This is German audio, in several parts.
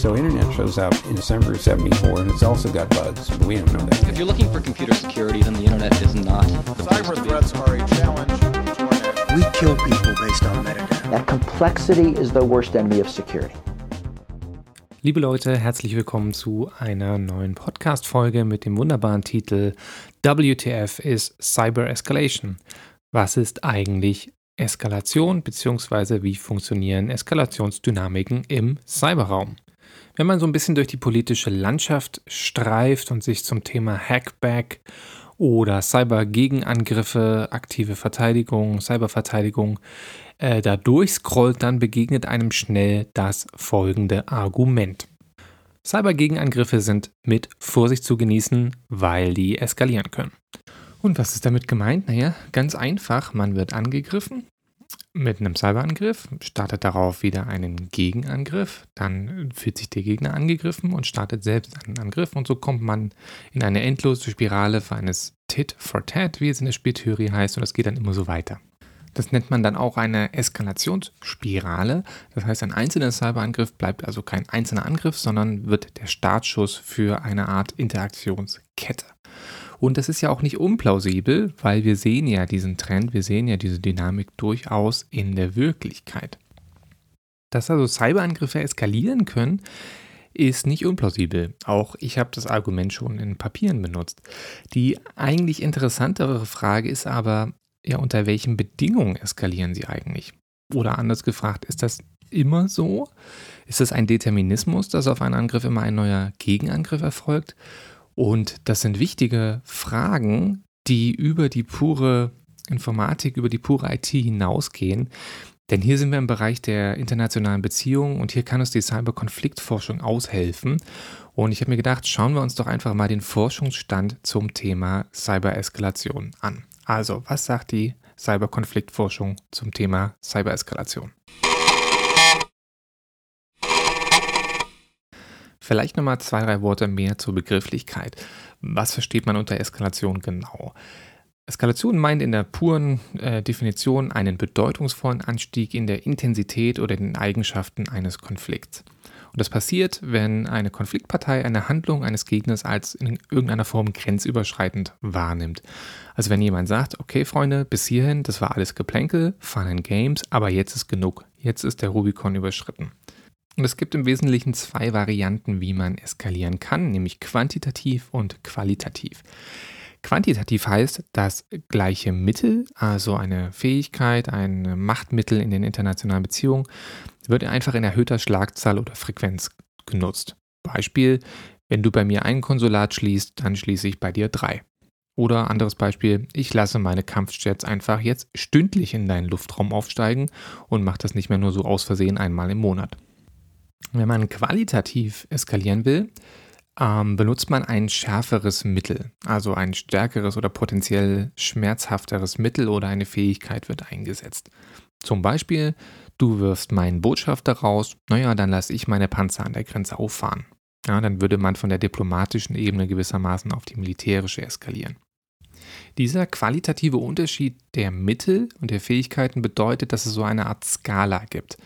So internet shows up in December of 74 and it's also got bugs, but we don't know that. If you're looking for computer security, then the internet is not. Cyber threats are a challenge We kill people based on metadata. That complexity is the worst enemy of security. Liebe Leute, herzlich willkommen zu einer neuen Podcast-Folge mit dem wunderbaren Titel WTF is Cyber Escalation. Was ist eigentlich Eskalation bzw. wie funktionieren Eskalationsdynamiken im Cyberraum? Wenn man so ein bisschen durch die politische Landschaft streift und sich zum Thema Hackback oder Cyber-Gegenangriffe, aktive Verteidigung, Cyberverteidigung äh, da durchscrollt, dann begegnet einem schnell das folgende Argument. Cyber-Gegenangriffe sind mit Vorsicht zu genießen, weil die eskalieren können. Und was ist damit gemeint? Naja, ganz einfach, man wird angegriffen mit einem Cyberangriff, startet darauf wieder einen Gegenangriff, dann fühlt sich der Gegner angegriffen und startet selbst einen Angriff und so kommt man in eine endlose Spirale für eines Tit for Tat, wie es in der Spieltheorie heißt, und das geht dann immer so weiter. Das nennt man dann auch eine Eskalationsspirale. Das heißt, ein einzelner Cyberangriff bleibt also kein einzelner Angriff, sondern wird der Startschuss für eine Art Interaktionskette. Und das ist ja auch nicht unplausibel, weil wir sehen ja diesen Trend, wir sehen ja diese Dynamik durchaus in der Wirklichkeit. Dass also Cyberangriffe eskalieren können, ist nicht unplausibel. Auch ich habe das Argument schon in Papieren benutzt. Die eigentlich interessantere Frage ist aber, ja, unter welchen Bedingungen eskalieren sie eigentlich? Oder anders gefragt, ist das immer so? Ist das ein Determinismus, dass auf einen Angriff immer ein neuer Gegenangriff erfolgt? Und das sind wichtige Fragen, die über die pure Informatik, über die pure IT hinausgehen. Denn hier sind wir im Bereich der internationalen Beziehungen und hier kann uns die Cyberkonfliktforschung aushelfen. Und ich habe mir gedacht, schauen wir uns doch einfach mal den Forschungsstand zum Thema Cybereskalation an. Also, was sagt die Cyberkonfliktforschung zum Thema Cybereskalation? Vielleicht nochmal zwei, drei Worte mehr zur Begrifflichkeit. Was versteht man unter Eskalation genau? Eskalation meint in der puren äh, Definition einen bedeutungsvollen Anstieg in der Intensität oder den Eigenschaften eines Konflikts. Und das passiert, wenn eine Konfliktpartei eine Handlung eines Gegners als in irgendeiner Form grenzüberschreitend wahrnimmt. Also wenn jemand sagt, okay Freunde, bis hierhin, das war alles Geplänkel, Fun and Games, aber jetzt ist genug, jetzt ist der Rubikon überschritten. Und es gibt im Wesentlichen zwei Varianten, wie man eskalieren kann, nämlich quantitativ und qualitativ. Quantitativ heißt, dass gleiche Mittel, also eine Fähigkeit, ein Machtmittel in den internationalen Beziehungen, wird einfach in erhöhter Schlagzahl oder Frequenz genutzt. Beispiel, wenn du bei mir ein Konsulat schließt, dann schließe ich bei dir drei. Oder anderes Beispiel, ich lasse meine Kampfjets einfach jetzt stündlich in deinen Luftraum aufsteigen und mache das nicht mehr nur so aus Versehen einmal im Monat. Wenn man qualitativ eskalieren will, ähm, benutzt man ein schärferes Mittel, also ein stärkeres oder potenziell schmerzhafteres Mittel oder eine Fähigkeit wird eingesetzt. Zum Beispiel, du wirfst meinen Botschafter raus, naja, dann lasse ich meine Panzer an der Grenze auffahren. Ja, dann würde man von der diplomatischen Ebene gewissermaßen auf die militärische eskalieren. Dieser qualitative Unterschied der Mittel und der Fähigkeiten bedeutet, dass es so eine Art Skala gibt.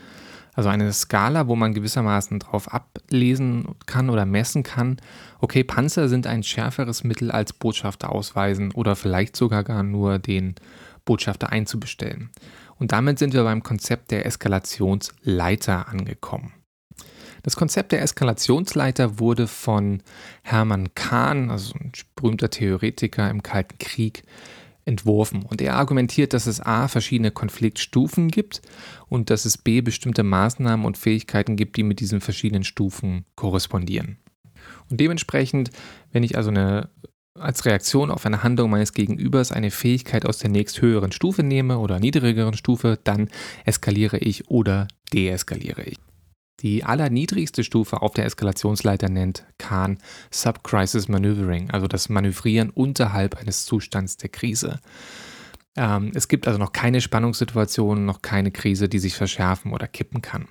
Also eine Skala, wo man gewissermaßen drauf ablesen kann oder messen kann, okay, Panzer sind ein schärferes Mittel als Botschafter ausweisen oder vielleicht sogar gar nur den Botschafter einzubestellen. Und damit sind wir beim Konzept der Eskalationsleiter angekommen. Das Konzept der Eskalationsleiter wurde von Hermann Kahn, also ein berühmter Theoretiker im Kalten Krieg, entworfen. Und er argumentiert, dass es a verschiedene Konfliktstufen gibt und dass es b bestimmte Maßnahmen und Fähigkeiten gibt, die mit diesen verschiedenen Stufen korrespondieren. Und dementsprechend, wenn ich also eine als Reaktion auf eine Handlung meines Gegenübers eine Fähigkeit aus der nächsthöheren Stufe nehme oder niedrigeren Stufe, dann eskaliere ich oder deeskaliere ich. Die allerniedrigste Stufe auf der Eskalationsleiter nennt Kahn Subcrisis Maneuvering, also das Manövrieren unterhalb eines Zustands der Krise. Ähm, es gibt also noch keine Spannungssituation, noch keine Krise, die sich verschärfen oder kippen kann.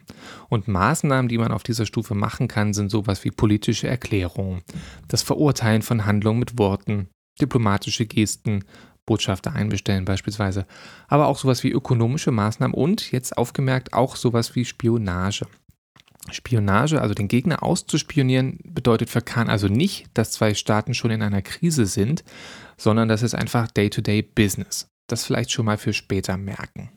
Und Maßnahmen, die man auf dieser Stufe machen kann, sind sowas wie politische Erklärungen, das Verurteilen von Handlungen mit Worten, diplomatische Gesten, Botschafter einbestellen beispielsweise, aber auch sowas wie ökonomische Maßnahmen und jetzt aufgemerkt auch sowas wie Spionage. Spionage, also den Gegner auszuspionieren, bedeutet für Khan also nicht, dass zwei Staaten schon in einer Krise sind, sondern das ist einfach Day-to-Day-Business. Das vielleicht schon mal für später merken.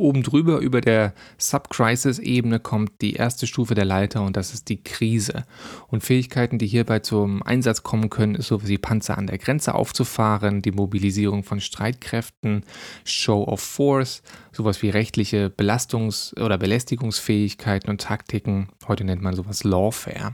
Oben drüber über der Sub-Crisis-Ebene kommt die erste Stufe der Leiter und das ist die Krise. Und Fähigkeiten, die hierbei zum Einsatz kommen können, ist so wie Panzer an der Grenze aufzufahren, die Mobilisierung von Streitkräften, Show of Force, sowas wie rechtliche Belastungs- oder Belästigungsfähigkeiten und Taktiken. Heute nennt man sowas Lawfare.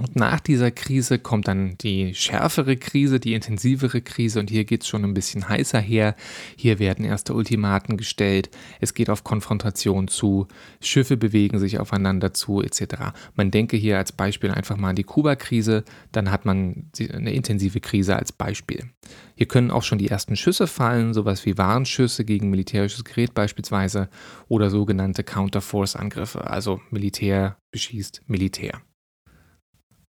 Und nach dieser Krise kommt dann die schärfere Krise, die intensivere Krise und hier geht es schon ein bisschen heißer her. Hier werden erste Ultimaten gestellt, es geht auf Konfrontation zu, Schiffe bewegen sich aufeinander zu etc. Man denke hier als Beispiel einfach mal an die Kuba-Krise, dann hat man eine intensive Krise als Beispiel. Hier können auch schon die ersten Schüsse fallen, sowas wie Warnschüsse gegen militärisches Gerät beispielsweise oder sogenannte Counter-Force-Angriffe, also Militär beschießt Militär.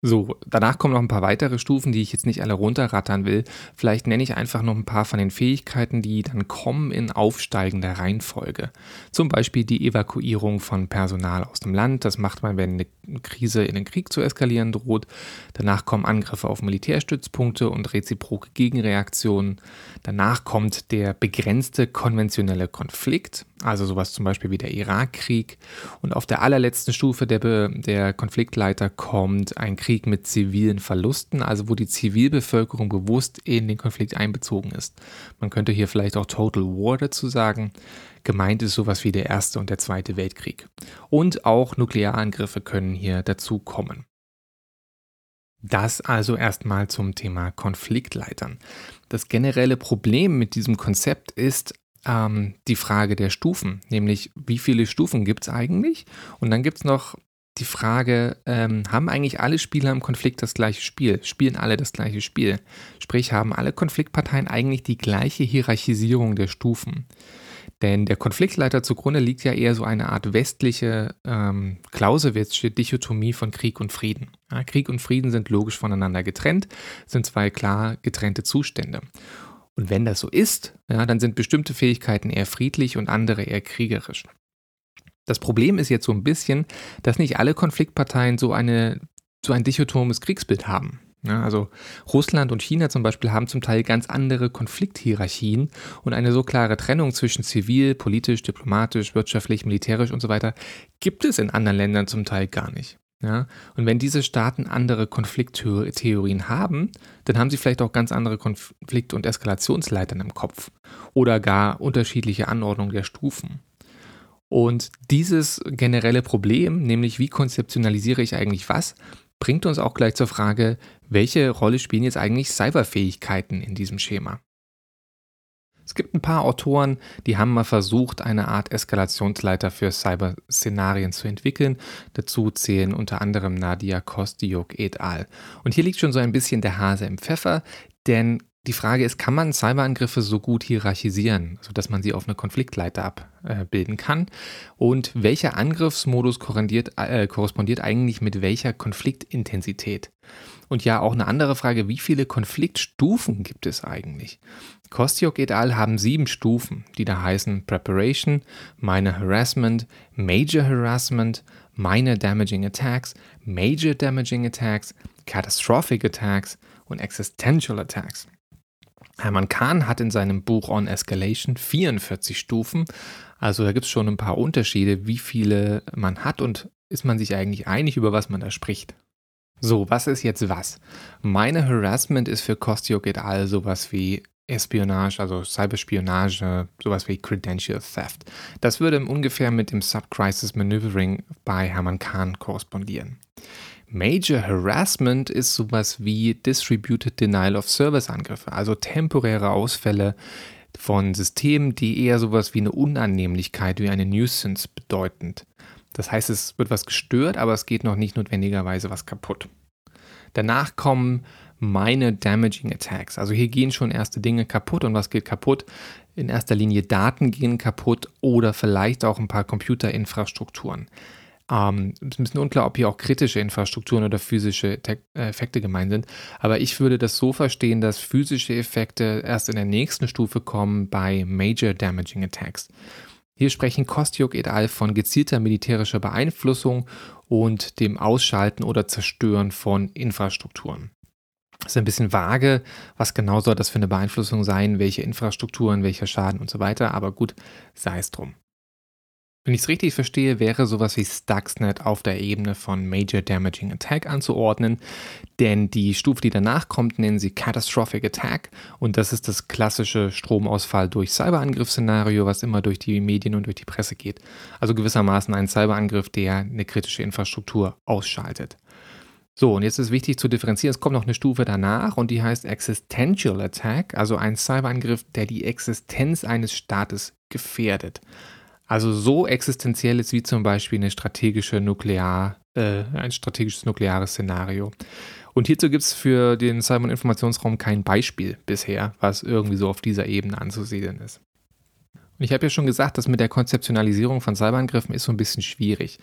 So, danach kommen noch ein paar weitere Stufen, die ich jetzt nicht alle runterrattern will. Vielleicht nenne ich einfach noch ein paar von den Fähigkeiten, die dann kommen in aufsteigender Reihenfolge. Zum Beispiel die Evakuierung von Personal aus dem Land. Das macht man, wenn eine Krise in den Krieg zu eskalieren droht. Danach kommen Angriffe auf Militärstützpunkte und reziproke Gegenreaktionen. Danach kommt der begrenzte konventionelle Konflikt, also sowas zum Beispiel wie der Irakkrieg. Und auf der allerletzten Stufe der, der Konfliktleiter kommt ein Krieg mit zivilen Verlusten, also wo die Zivilbevölkerung bewusst in den Konflikt einbezogen ist. Man könnte hier vielleicht auch Total War dazu sagen. Gemeint ist sowas wie der Erste und der Zweite Weltkrieg. Und auch Nuklearangriffe können hier dazu kommen. Das also erstmal zum Thema Konfliktleitern. Das generelle Problem mit diesem Konzept ist, ähm, die Frage der Stufen, nämlich wie viele Stufen gibt es eigentlich? Und dann gibt es noch die Frage, ähm, haben eigentlich alle Spieler im Konflikt das gleiche Spiel? Spielen alle das gleiche Spiel? Sprich, haben alle Konfliktparteien eigentlich die gleiche Hierarchisierung der Stufen? Denn der Konfliktleiter zugrunde liegt ja eher so eine Art westliche ähm, Clausewitsche Dichotomie von Krieg und Frieden. Ja, Krieg und Frieden sind logisch voneinander getrennt, sind zwei klar getrennte Zustände. Und wenn das so ist, ja, dann sind bestimmte Fähigkeiten eher friedlich und andere eher kriegerisch. Das Problem ist jetzt so ein bisschen, dass nicht alle Konfliktparteien so, eine, so ein dichotomes Kriegsbild haben. Ja, also Russland und China zum Beispiel haben zum Teil ganz andere Konflikthierarchien und eine so klare Trennung zwischen zivil, politisch, diplomatisch, wirtschaftlich, militärisch und so weiter gibt es in anderen Ländern zum Teil gar nicht. Ja, und wenn diese Staaten andere Konflikttheorien haben, dann haben sie vielleicht auch ganz andere Konflikt- und Eskalationsleitern im Kopf oder gar unterschiedliche Anordnung der Stufen. Und dieses generelle Problem, nämlich wie konzeptionalisiere ich eigentlich was, bringt uns auch gleich zur Frage, welche Rolle spielen jetzt eigentlich Cyberfähigkeiten in diesem Schema? Es gibt ein paar Autoren, die haben mal versucht, eine Art Eskalationsleiter für Cyber-Szenarien zu entwickeln. Dazu zählen unter anderem Nadia Kostiuk et al. Und hier liegt schon so ein bisschen der Hase im Pfeffer, denn die Frage ist, kann man Cyberangriffe so gut hierarchisieren, sodass man sie auf eine Konfliktleiter abbilden kann? Und welcher Angriffsmodus korrespondiert, äh, korrespondiert eigentlich mit welcher Konfliktintensität? Und ja, auch eine andere Frage, wie viele Konfliktstufen gibt es eigentlich? Kostiuk et al. haben sieben Stufen, die da heißen Preparation, Minor Harassment, Major Harassment, Minor Damaging Attacks, Major Damaging Attacks, Catastrophic Attacks und Existential Attacks. Hermann Kahn hat in seinem Buch On Escalation 44 Stufen. Also da gibt es schon ein paar Unterschiede, wie viele man hat und ist man sich eigentlich einig, über was man da spricht. So, was ist jetzt was? Meine Harassment ist für Kostiuk et al. sowas wie Espionage, also Cyberspionage, sowas wie Credential Theft. Das würde ungefähr mit dem Subcrisis Maneuvering bei Hermann Kahn korrespondieren. Major Harassment ist sowas wie Distributed Denial of Service Angriffe, also temporäre Ausfälle von Systemen, die eher sowas wie eine Unannehmlichkeit, wie eine Nuisance bedeutend. Das heißt, es wird was gestört, aber es geht noch nicht notwendigerweise was kaputt. Danach kommen meine Damaging Attacks. Also hier gehen schon erste Dinge kaputt und was geht kaputt? In erster Linie Daten gehen kaputt oder vielleicht auch ein paar Computerinfrastrukturen. Ähm, ist ein bisschen unklar, ob hier auch kritische Infrastrukturen oder physische äh, Effekte gemeint sind. Aber ich würde das so verstehen, dass physische Effekte erst in der nächsten Stufe kommen bei Major Damaging Attacks. Hier sprechen Kostyuk et al. von gezielter militärischer Beeinflussung und dem Ausschalten oder Zerstören von Infrastrukturen. Es ist ein bisschen vage, was genau soll das für eine Beeinflussung sein, welche Infrastrukturen, welcher Schaden und so weiter, aber gut, sei es drum. Wenn ich es richtig verstehe, wäre sowas wie Stuxnet auf der Ebene von Major Damaging Attack anzuordnen, denn die Stufe, die danach kommt, nennen sie Catastrophic Attack und das ist das klassische Stromausfall durch Cyberangriff-Szenario, was immer durch die Medien und durch die Presse geht. Also gewissermaßen ein Cyberangriff, der eine kritische Infrastruktur ausschaltet. So, und jetzt ist wichtig zu differenzieren, es kommt noch eine Stufe danach und die heißt Existential Attack, also ein Cyberangriff, der die Existenz eines Staates gefährdet. Also so existenziell ist wie zum Beispiel eine strategische Nuklear, äh, ein strategisches nukleares Szenario. Und hierzu gibt es für den Cyber- und Informationsraum kein Beispiel bisher, was irgendwie so auf dieser Ebene anzusiedeln ist. Und ich habe ja schon gesagt, das mit der Konzeptionalisierung von Cyberangriffen ist so ein bisschen schwierig.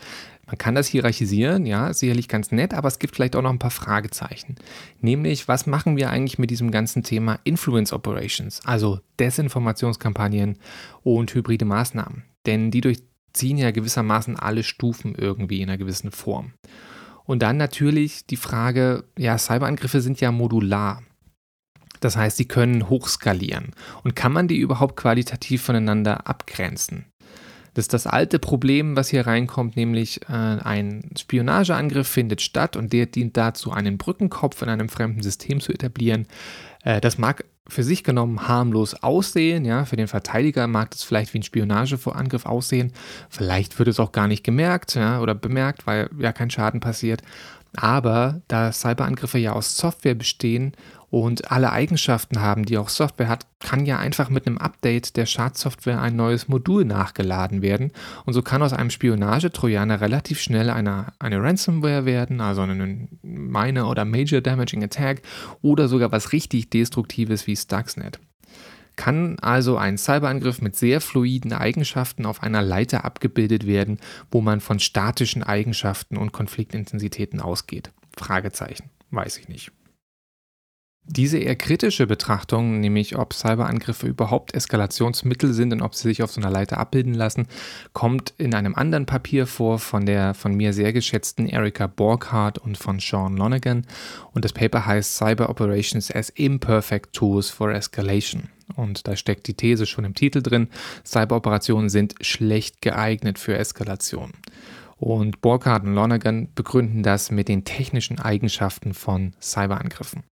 Man kann das hierarchisieren, ja, sicherlich ganz nett, aber es gibt vielleicht auch noch ein paar Fragezeichen. Nämlich, was machen wir eigentlich mit diesem ganzen Thema Influence Operations, also Desinformationskampagnen und hybride Maßnahmen? Denn die durchziehen ja gewissermaßen alle Stufen irgendwie in einer gewissen Form. Und dann natürlich die Frage, ja, Cyberangriffe sind ja modular. Das heißt, sie können hochskalieren. Und kann man die überhaupt qualitativ voneinander abgrenzen? Das ist das alte Problem, was hier reinkommt, nämlich äh, ein Spionageangriff findet statt und der dient dazu, einen Brückenkopf in einem fremden System zu etablieren. Äh, das mag für sich genommen harmlos aussehen, ja, für den Verteidiger mag das vielleicht wie ein Spionageangriff aussehen, vielleicht wird es auch gar nicht gemerkt, ja, oder bemerkt, weil ja kein Schaden passiert. Aber da Cyberangriffe ja aus Software bestehen und alle Eigenschaften haben, die auch Software hat, kann ja einfach mit einem Update der Schadsoftware ein neues Modul nachgeladen werden. Und so kann aus einem Spionage-Trojaner relativ schnell eine, eine Ransomware werden, also ein Minor oder Major Damaging Attack oder sogar was richtig Destruktives wie Stuxnet. Kann also ein Cyberangriff mit sehr fluiden Eigenschaften auf einer Leiter abgebildet werden, wo man von statischen Eigenschaften und Konfliktintensitäten ausgeht? Fragezeichen. Weiß ich nicht. Diese eher kritische Betrachtung, nämlich ob Cyberangriffe überhaupt Eskalationsmittel sind und ob sie sich auf so einer Leiter abbilden lassen, kommt in einem anderen Papier vor von der von mir sehr geschätzten Erika Borghardt und von Sean Lonergan. Und das Paper heißt Cyber Operations as Imperfect Tools for Escalation. Und da steckt die These schon im Titel drin, Cyberoperationen sind schlecht geeignet für Eskalation. Und Borghardt und Lonergan begründen das mit den technischen Eigenschaften von Cyberangriffen.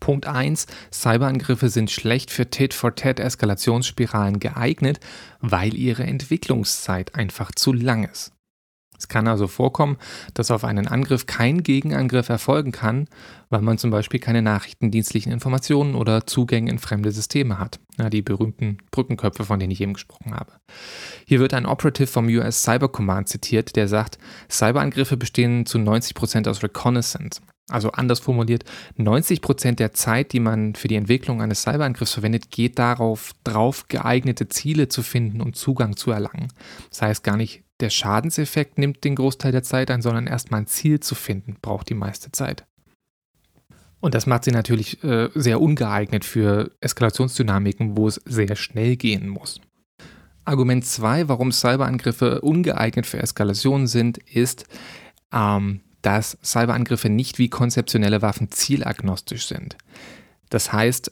Punkt 1. Cyberangriffe sind schlecht für Tit-for-Tat-Eskalationsspiralen geeignet, weil ihre Entwicklungszeit einfach zu lang ist. Es kann also vorkommen, dass auf einen Angriff kein Gegenangriff erfolgen kann, weil man zum Beispiel keine nachrichtendienstlichen Informationen oder Zugänge in fremde Systeme hat. Ja, die berühmten Brückenköpfe, von denen ich eben gesprochen habe. Hier wird ein Operative vom US Cyber Command zitiert, der sagt, Cyberangriffe bestehen zu 90% aus Reconnaissance. Also anders formuliert, 90% der Zeit, die man für die Entwicklung eines Cyberangriffs verwendet, geht darauf, drauf geeignete Ziele zu finden und Zugang zu erlangen. Das heißt gar nicht, der Schadenseffekt nimmt den Großteil der Zeit ein, sondern erstmal ein Ziel zu finden, braucht die meiste Zeit. Und das macht sie natürlich äh, sehr ungeeignet für Eskalationsdynamiken, wo es sehr schnell gehen muss. Argument 2, warum Cyberangriffe ungeeignet für Eskalation sind, ist, ähm, dass Cyberangriffe nicht wie konzeptionelle Waffen zielagnostisch sind. Das heißt,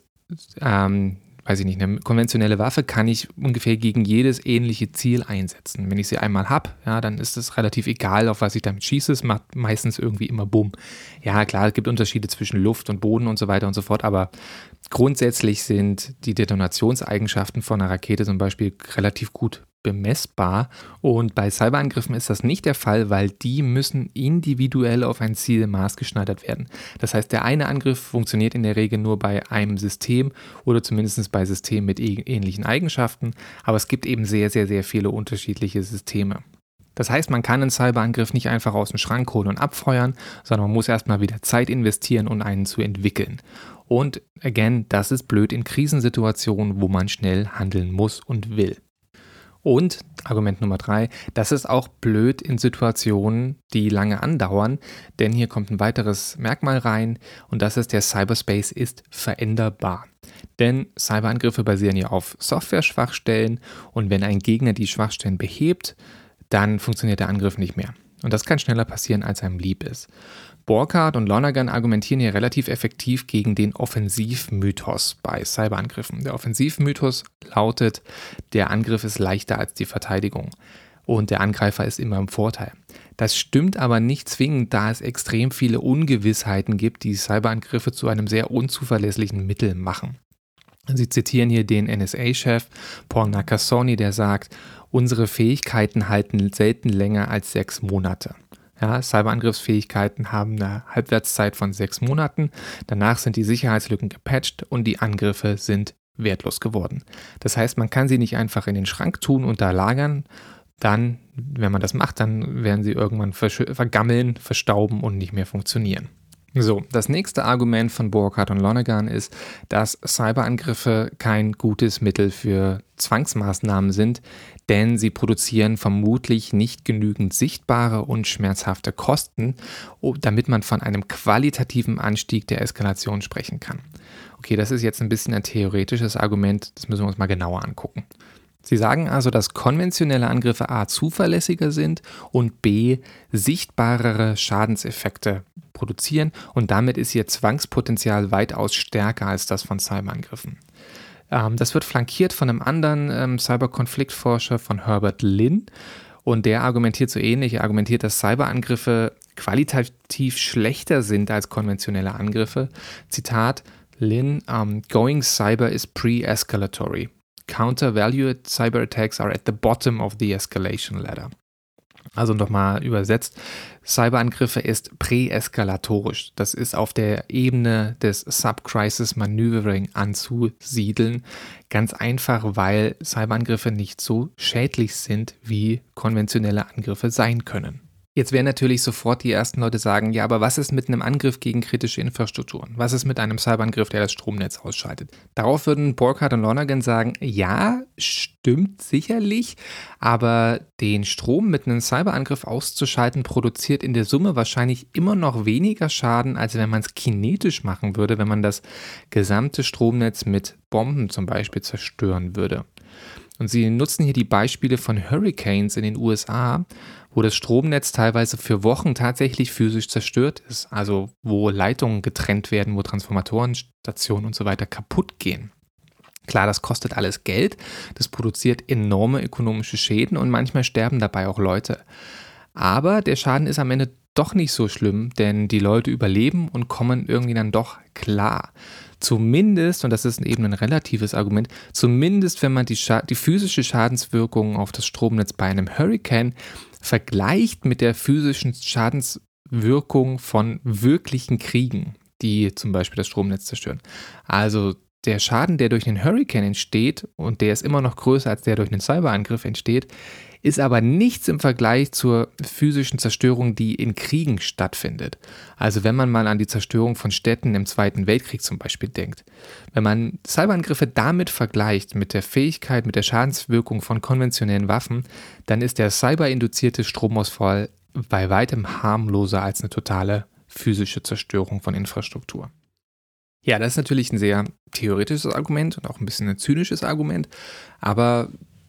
ähm, weiß ich nicht, eine konventionelle Waffe kann ich ungefähr gegen jedes ähnliche Ziel einsetzen. Wenn ich sie einmal habe, ja, dann ist es relativ egal, auf was ich damit schieße. Es macht meistens irgendwie immer Bumm. Ja, klar, es gibt Unterschiede zwischen Luft und Boden und so weiter und so fort, aber grundsätzlich sind die Detonationseigenschaften von einer Rakete zum Beispiel relativ gut bemessbar. Und bei Cyberangriffen ist das nicht der Fall, weil die müssen individuell auf ein Ziel maßgeschneidert werden. Das heißt, der eine Angriff funktioniert in der Regel nur bei einem System oder zumindest bei Systemen mit ähnlichen Eigenschaften, aber es gibt eben sehr, sehr, sehr viele unterschiedliche Systeme. Das heißt, man kann einen Cyberangriff nicht einfach aus dem Schrank holen und abfeuern, sondern man muss erstmal wieder Zeit investieren, um einen zu entwickeln. Und again, das ist blöd in Krisensituationen, wo man schnell handeln muss und will. Und Argument Nummer drei, das ist auch blöd in Situationen, die lange andauern, denn hier kommt ein weiteres Merkmal rein und das ist, der Cyberspace ist veränderbar. Denn Cyberangriffe basieren ja auf Software-Schwachstellen und wenn ein Gegner die Schwachstellen behebt, dann funktioniert der Angriff nicht mehr. Und das kann schneller passieren, als einem lieb ist. Borchardt und Lonergan argumentieren hier relativ effektiv gegen den Offensivmythos bei Cyberangriffen. Der Offensivmythos lautet, der Angriff ist leichter als die Verteidigung und der Angreifer ist immer im Vorteil. Das stimmt aber nicht zwingend, da es extrem viele Ungewissheiten gibt, die Cyberangriffe zu einem sehr unzuverlässlichen Mittel machen. Sie zitieren hier den NSA-Chef Paul Nakasone, der sagt, unsere Fähigkeiten halten selten länger als sechs Monate. Ja, Cyberangriffsfähigkeiten haben eine Halbwertszeit von sechs Monaten. Danach sind die Sicherheitslücken gepatcht und die Angriffe sind wertlos geworden. Das heißt, man kann sie nicht einfach in den Schrank tun und da lagern. Dann, wenn man das macht, dann werden sie irgendwann vergammeln, verstauben und nicht mehr funktionieren. So, das nächste Argument von Burkhardt und Lonergan ist, dass Cyberangriffe kein gutes Mittel für Zwangsmaßnahmen sind, denn sie produzieren vermutlich nicht genügend sichtbare und schmerzhafte Kosten, damit man von einem qualitativen Anstieg der Eskalation sprechen kann. Okay, das ist jetzt ein bisschen ein theoretisches Argument, das müssen wir uns mal genauer angucken. Sie sagen also, dass konventionelle Angriffe A zuverlässiger sind und B sichtbarere Schadenseffekte produzieren und damit ist ihr Zwangspotenzial weitaus stärker als das von Cyberangriffen. Ähm, das wird flankiert von einem anderen ähm, Cyberkonfliktforscher von Herbert Lynn und der argumentiert so ähnlich. Er argumentiert, dass Cyberangriffe qualitativ schlechter sind als konventionelle Angriffe. Zitat Lynn, um, going cyber is pre-escalatory. Counter-valued cyber attacks are at the bottom of the escalation ladder. Also nochmal übersetzt, Cyberangriffe ist präeskalatorisch. Das ist auf der Ebene des Sub-Crisis Maneuvering anzusiedeln. Ganz einfach, weil Cyberangriffe nicht so schädlich sind, wie konventionelle Angriffe sein können. Jetzt werden natürlich sofort die ersten Leute sagen, ja, aber was ist mit einem Angriff gegen kritische Infrastrukturen? Was ist mit einem Cyberangriff, der das Stromnetz ausschaltet? Darauf würden Borkhardt und Lonergan sagen, ja, stimmt sicherlich, aber den Strom mit einem Cyberangriff auszuschalten, produziert in der Summe wahrscheinlich immer noch weniger Schaden, als wenn man es kinetisch machen würde, wenn man das gesamte Stromnetz mit Bomben zum Beispiel zerstören würde. Und sie nutzen hier die Beispiele von Hurricanes in den USA, wo das Stromnetz teilweise für Wochen tatsächlich physisch zerstört ist, also wo Leitungen getrennt werden, wo Transformatorenstationen und so weiter kaputt gehen. Klar, das kostet alles Geld, das produziert enorme ökonomische Schäden und manchmal sterben dabei auch Leute. Aber der Schaden ist am Ende doch nicht so schlimm, denn die Leute überleben und kommen irgendwie dann doch klar. Zumindest, und das ist eben ein relatives Argument, zumindest wenn man die, die physische Schadenswirkung auf das Stromnetz bei einem Hurricane vergleicht mit der physischen Schadenswirkung von wirklichen Kriegen, die zum Beispiel das Stromnetz zerstören. Also der Schaden, der durch einen Hurricane entsteht, und der ist immer noch größer als der durch einen Cyberangriff entsteht, ist aber nichts im Vergleich zur physischen Zerstörung, die in Kriegen stattfindet. Also wenn man mal an die Zerstörung von Städten im Zweiten Weltkrieg zum Beispiel denkt. Wenn man Cyberangriffe damit vergleicht, mit der Fähigkeit, mit der Schadenswirkung von konventionellen Waffen, dann ist der cyberinduzierte Stromausfall bei weitem harmloser als eine totale physische Zerstörung von Infrastruktur. Ja, das ist natürlich ein sehr theoretisches Argument und auch ein bisschen ein zynisches Argument, aber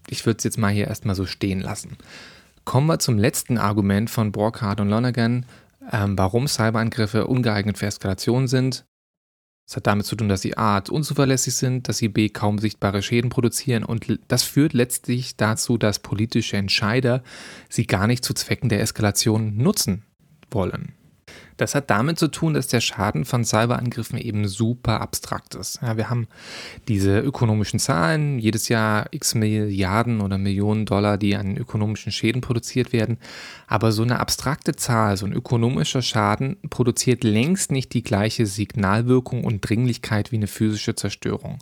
ich würde es jetzt mal hier erstmal so stehen lassen. Kommen wir zum letzten Argument von Borchardt und Lonergan, ähm, warum Cyberangriffe ungeeignet für Eskalation sind. Es hat damit zu tun, dass sie A. unzuverlässig sind, dass sie B. kaum sichtbare Schäden produzieren und das führt letztlich dazu, dass politische Entscheider sie gar nicht zu Zwecken der Eskalation nutzen wollen. Das hat damit zu tun, dass der Schaden von Cyberangriffen eben super abstrakt ist. Ja, wir haben diese ökonomischen Zahlen, jedes Jahr x Milliarden oder Millionen Dollar, die an ökonomischen Schäden produziert werden. Aber so eine abstrakte Zahl, so ein ökonomischer Schaden, produziert längst nicht die gleiche Signalwirkung und Dringlichkeit wie eine physische Zerstörung.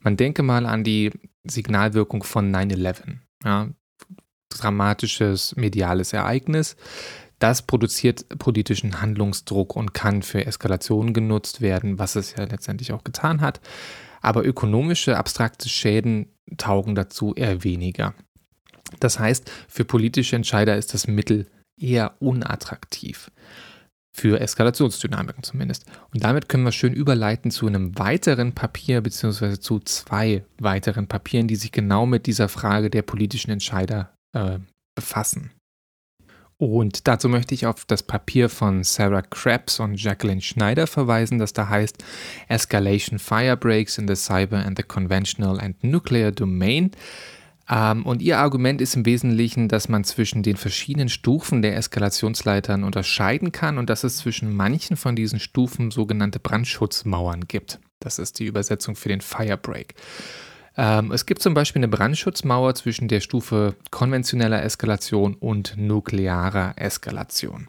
Man denke mal an die Signalwirkung von 9-11. Ja, dramatisches mediales Ereignis. Das produziert politischen Handlungsdruck und kann für Eskalationen genutzt werden, was es ja letztendlich auch getan hat. Aber ökonomische, abstrakte Schäden taugen dazu eher weniger. Das heißt, für politische Entscheider ist das Mittel eher unattraktiv. Für Eskalationsdynamiken zumindest. Und damit können wir schön überleiten zu einem weiteren Papier, beziehungsweise zu zwei weiteren Papieren, die sich genau mit dieser Frage der politischen Entscheider äh, befassen. Und dazu möchte ich auf das Papier von Sarah Krebs und Jacqueline Schneider verweisen, das da heißt Escalation Firebreaks in the Cyber and the Conventional and Nuclear Domain. Ähm, und ihr Argument ist im Wesentlichen, dass man zwischen den verschiedenen Stufen der Eskalationsleitern unterscheiden kann und dass es zwischen manchen von diesen Stufen sogenannte Brandschutzmauern gibt. Das ist die Übersetzung für den Firebreak. Ähm, es gibt zum Beispiel eine Brandschutzmauer zwischen der Stufe konventioneller Eskalation und nuklearer Eskalation.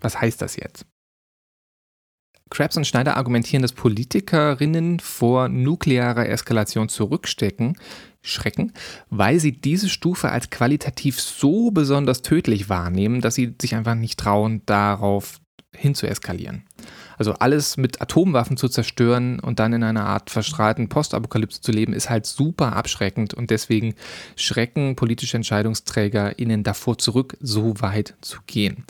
Was heißt das jetzt? Krebs und Schneider argumentieren, dass Politikerinnen vor nuklearer Eskalation zurückstecken, schrecken, weil sie diese Stufe als qualitativ so besonders tödlich wahrnehmen, dass sie sich einfach nicht trauen, darauf hin zu eskalieren. Also alles mit Atomwaffen zu zerstören und dann in einer Art verstrahlten Postapokalypse zu leben, ist halt super abschreckend und deswegen schrecken politische Entscheidungsträger ihnen davor zurück, so weit zu gehen.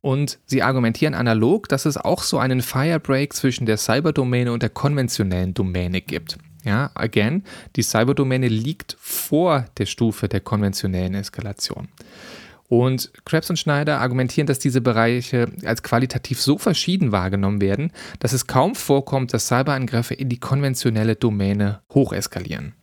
Und sie argumentieren analog, dass es auch so einen Firebreak zwischen der Cyberdomäne und der konventionellen Domäne gibt. Ja, again, die Cyberdomäne liegt vor der Stufe der konventionellen Eskalation. Und Krebs und Schneider argumentieren, dass diese Bereiche als qualitativ so verschieden wahrgenommen werden, dass es kaum vorkommt, dass Cyberangriffe in die konventionelle Domäne hocheskalieren.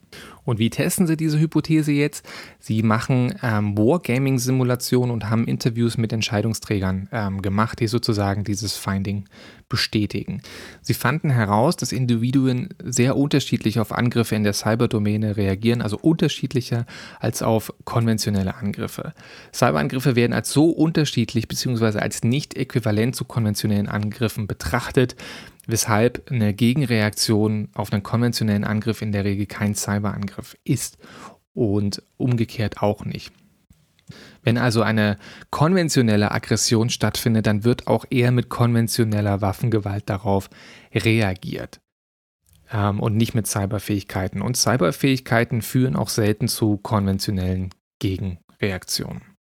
Und wie testen sie diese Hypothese jetzt? Sie machen ähm, Wargaming-Simulationen und haben Interviews mit Entscheidungsträgern ähm, gemacht, die sozusagen dieses Finding bestätigen. Sie fanden heraus, dass Individuen sehr unterschiedlich auf Angriffe in der Cyberdomäne reagieren, also unterschiedlicher als auf konventionelle Angriffe. Cyberangriffe werden als so unterschiedlich bzw. als nicht äquivalent zu konventionellen Angriffen betrachtet, weshalb eine Gegenreaktion auf einen konventionellen Angriff in der Regel kein Cyberangriff ist und umgekehrt auch nicht. Wenn also eine konventionelle Aggression stattfindet, dann wird auch eher mit konventioneller Waffengewalt darauf reagiert ähm, und nicht mit Cyberfähigkeiten. Und Cyberfähigkeiten führen auch selten zu konventionellen Gegenreaktionen.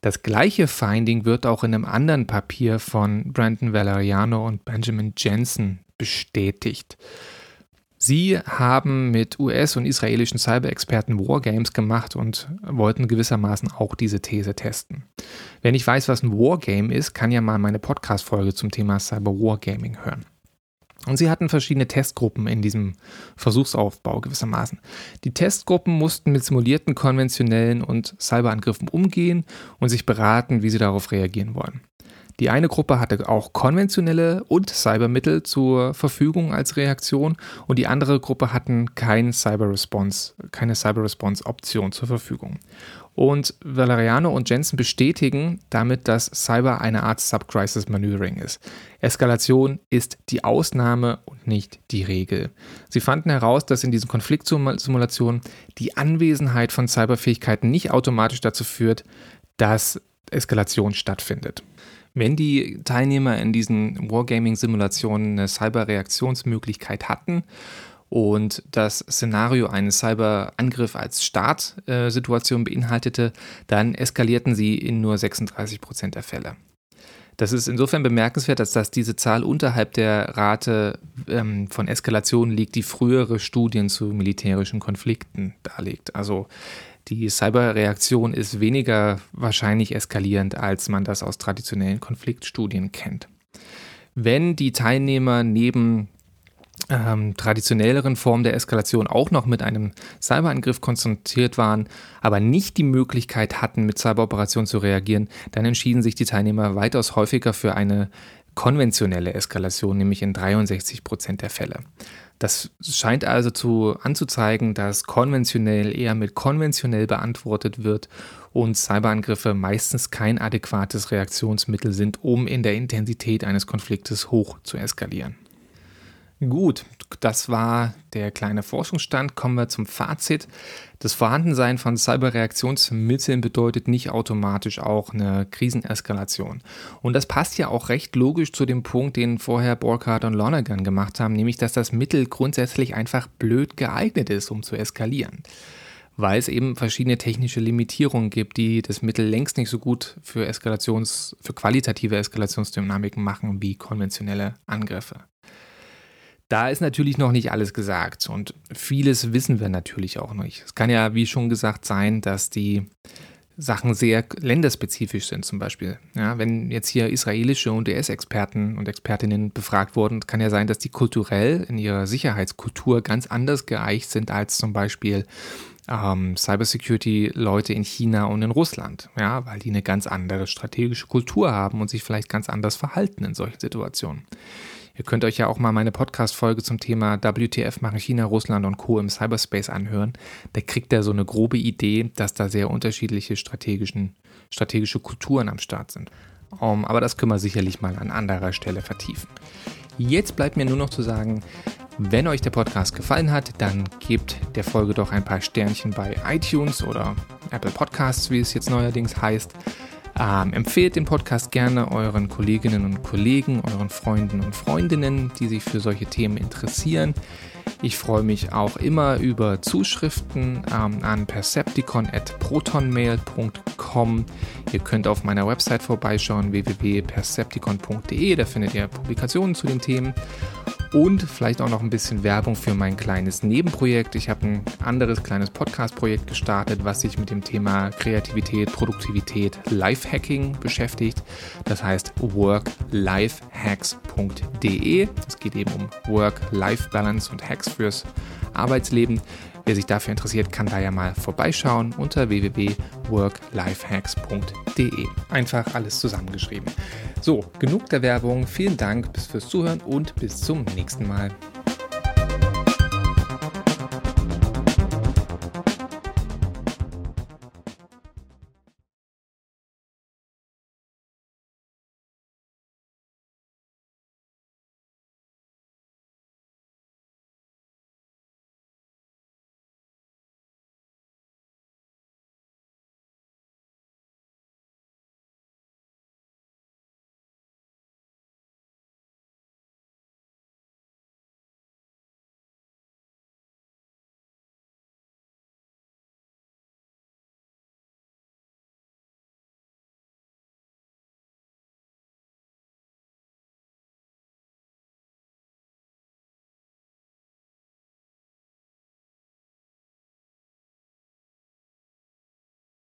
Das gleiche Finding wird auch in einem anderen Papier von Brandon Valeriano und Benjamin Jensen bestätigt. Sie haben mit US- und israelischen Cyber-Experten Wargames gemacht und wollten gewissermaßen auch diese These testen. Wer nicht weiß, was ein Wargame ist, kann ja mal meine Podcast-Folge zum Thema Cyber Wargaming hören. Und sie hatten verschiedene Testgruppen in diesem Versuchsaufbau gewissermaßen. Die Testgruppen mussten mit simulierten konventionellen und Cyberangriffen umgehen und sich beraten, wie sie darauf reagieren wollen. Die eine Gruppe hatte auch konventionelle und Cybermittel zur Verfügung als Reaktion und die andere Gruppe hatten kein Cyber Response, keine Cyber Response Option zur Verfügung. Und Valeriano und Jensen bestätigen damit, dass Cyber eine Art Subcrisis Maneuvering ist. Eskalation ist die Ausnahme und nicht die Regel. Sie fanden heraus, dass in diesen Konfliktsimulationen die Anwesenheit von Cyberfähigkeiten nicht automatisch dazu führt, dass Eskalation stattfindet. Wenn die Teilnehmer in diesen Wargaming-Simulationen eine Cyberreaktionsmöglichkeit hatten und das Szenario einen Cyberangriff als Startsituation beinhaltete, dann eskalierten sie in nur 36 Prozent der Fälle. Das ist insofern bemerkenswert, als dass diese Zahl unterhalb der Rate ähm, von Eskalationen liegt, die frühere Studien zu militärischen Konflikten darlegt. Also die Cyberreaktion ist weniger wahrscheinlich eskalierend, als man das aus traditionellen Konfliktstudien kennt. Wenn die Teilnehmer neben ähm, traditionelleren Formen der Eskalation auch noch mit einem Cyberangriff konzentriert waren, aber nicht die Möglichkeit hatten, mit Cyberoperationen zu reagieren, dann entschieden sich die Teilnehmer weitaus häufiger für eine konventionelle Eskalation, nämlich in 63 Prozent der Fälle. Das scheint also zu, anzuzeigen, dass konventionell eher mit konventionell beantwortet wird und Cyberangriffe meistens kein adäquates Reaktionsmittel sind, um in der Intensität eines Konfliktes hoch zu eskalieren. Gut, das war der kleine Forschungsstand. Kommen wir zum Fazit. Das Vorhandensein von Cyberreaktionsmitteln bedeutet nicht automatisch auch eine Kriseneskalation. Und das passt ja auch recht logisch zu dem Punkt, den vorher Borchardt und Lonergan gemacht haben, nämlich dass das Mittel grundsätzlich einfach blöd geeignet ist, um zu eskalieren. weil es eben verschiedene technische Limitierungen gibt, die das Mittel längst nicht so gut für Eskalations, für qualitative Eskalationsdynamiken machen wie konventionelle Angriffe. Da ist natürlich noch nicht alles gesagt und vieles wissen wir natürlich auch nicht. Es kann ja, wie schon gesagt, sein, dass die Sachen sehr länderspezifisch sind zum Beispiel. Ja, wenn jetzt hier israelische und US-Experten und Expertinnen befragt wurden, kann ja sein, dass die kulturell in ihrer Sicherheitskultur ganz anders geeicht sind als zum Beispiel ähm, Cybersecurity-Leute in China und in Russland, ja, weil die eine ganz andere strategische Kultur haben und sich vielleicht ganz anders verhalten in solchen Situationen. Ihr könnt euch ja auch mal meine Podcast-Folge zum Thema WTF machen China, Russland und Co. im Cyberspace anhören. Da kriegt ihr so eine grobe Idee, dass da sehr unterschiedliche strategischen, strategische Kulturen am Start sind. Um, aber das können wir sicherlich mal an anderer Stelle vertiefen. Jetzt bleibt mir nur noch zu sagen, wenn euch der Podcast gefallen hat, dann gebt der Folge doch ein paar Sternchen bei iTunes oder Apple Podcasts, wie es jetzt neuerdings heißt. Ähm, empfehlt den Podcast gerne euren Kolleginnen und Kollegen, euren Freunden und Freundinnen, die sich für solche Themen interessieren. Ich freue mich auch immer über Zuschriften ähm, an percepticon.protonmail.com. Ihr könnt auf meiner Website vorbeischauen, www.percepticon.de. Da findet ihr Publikationen zu den Themen und vielleicht auch noch ein bisschen Werbung für mein kleines Nebenprojekt. Ich habe ein anderes kleines Podcast-Projekt gestartet, was sich mit dem Thema Kreativität, Produktivität, Lifehacking beschäftigt. Das heißt worklifehacks.de. Es geht eben um Work-Life-Balance und Hacks fürs Arbeitsleben. Wer sich dafür interessiert, kann da ja mal vorbeischauen unter www.worklifehacks.de. Einfach alles zusammengeschrieben. So, genug der Werbung. Vielen Dank fürs Zuhören und bis zum nächsten Mal.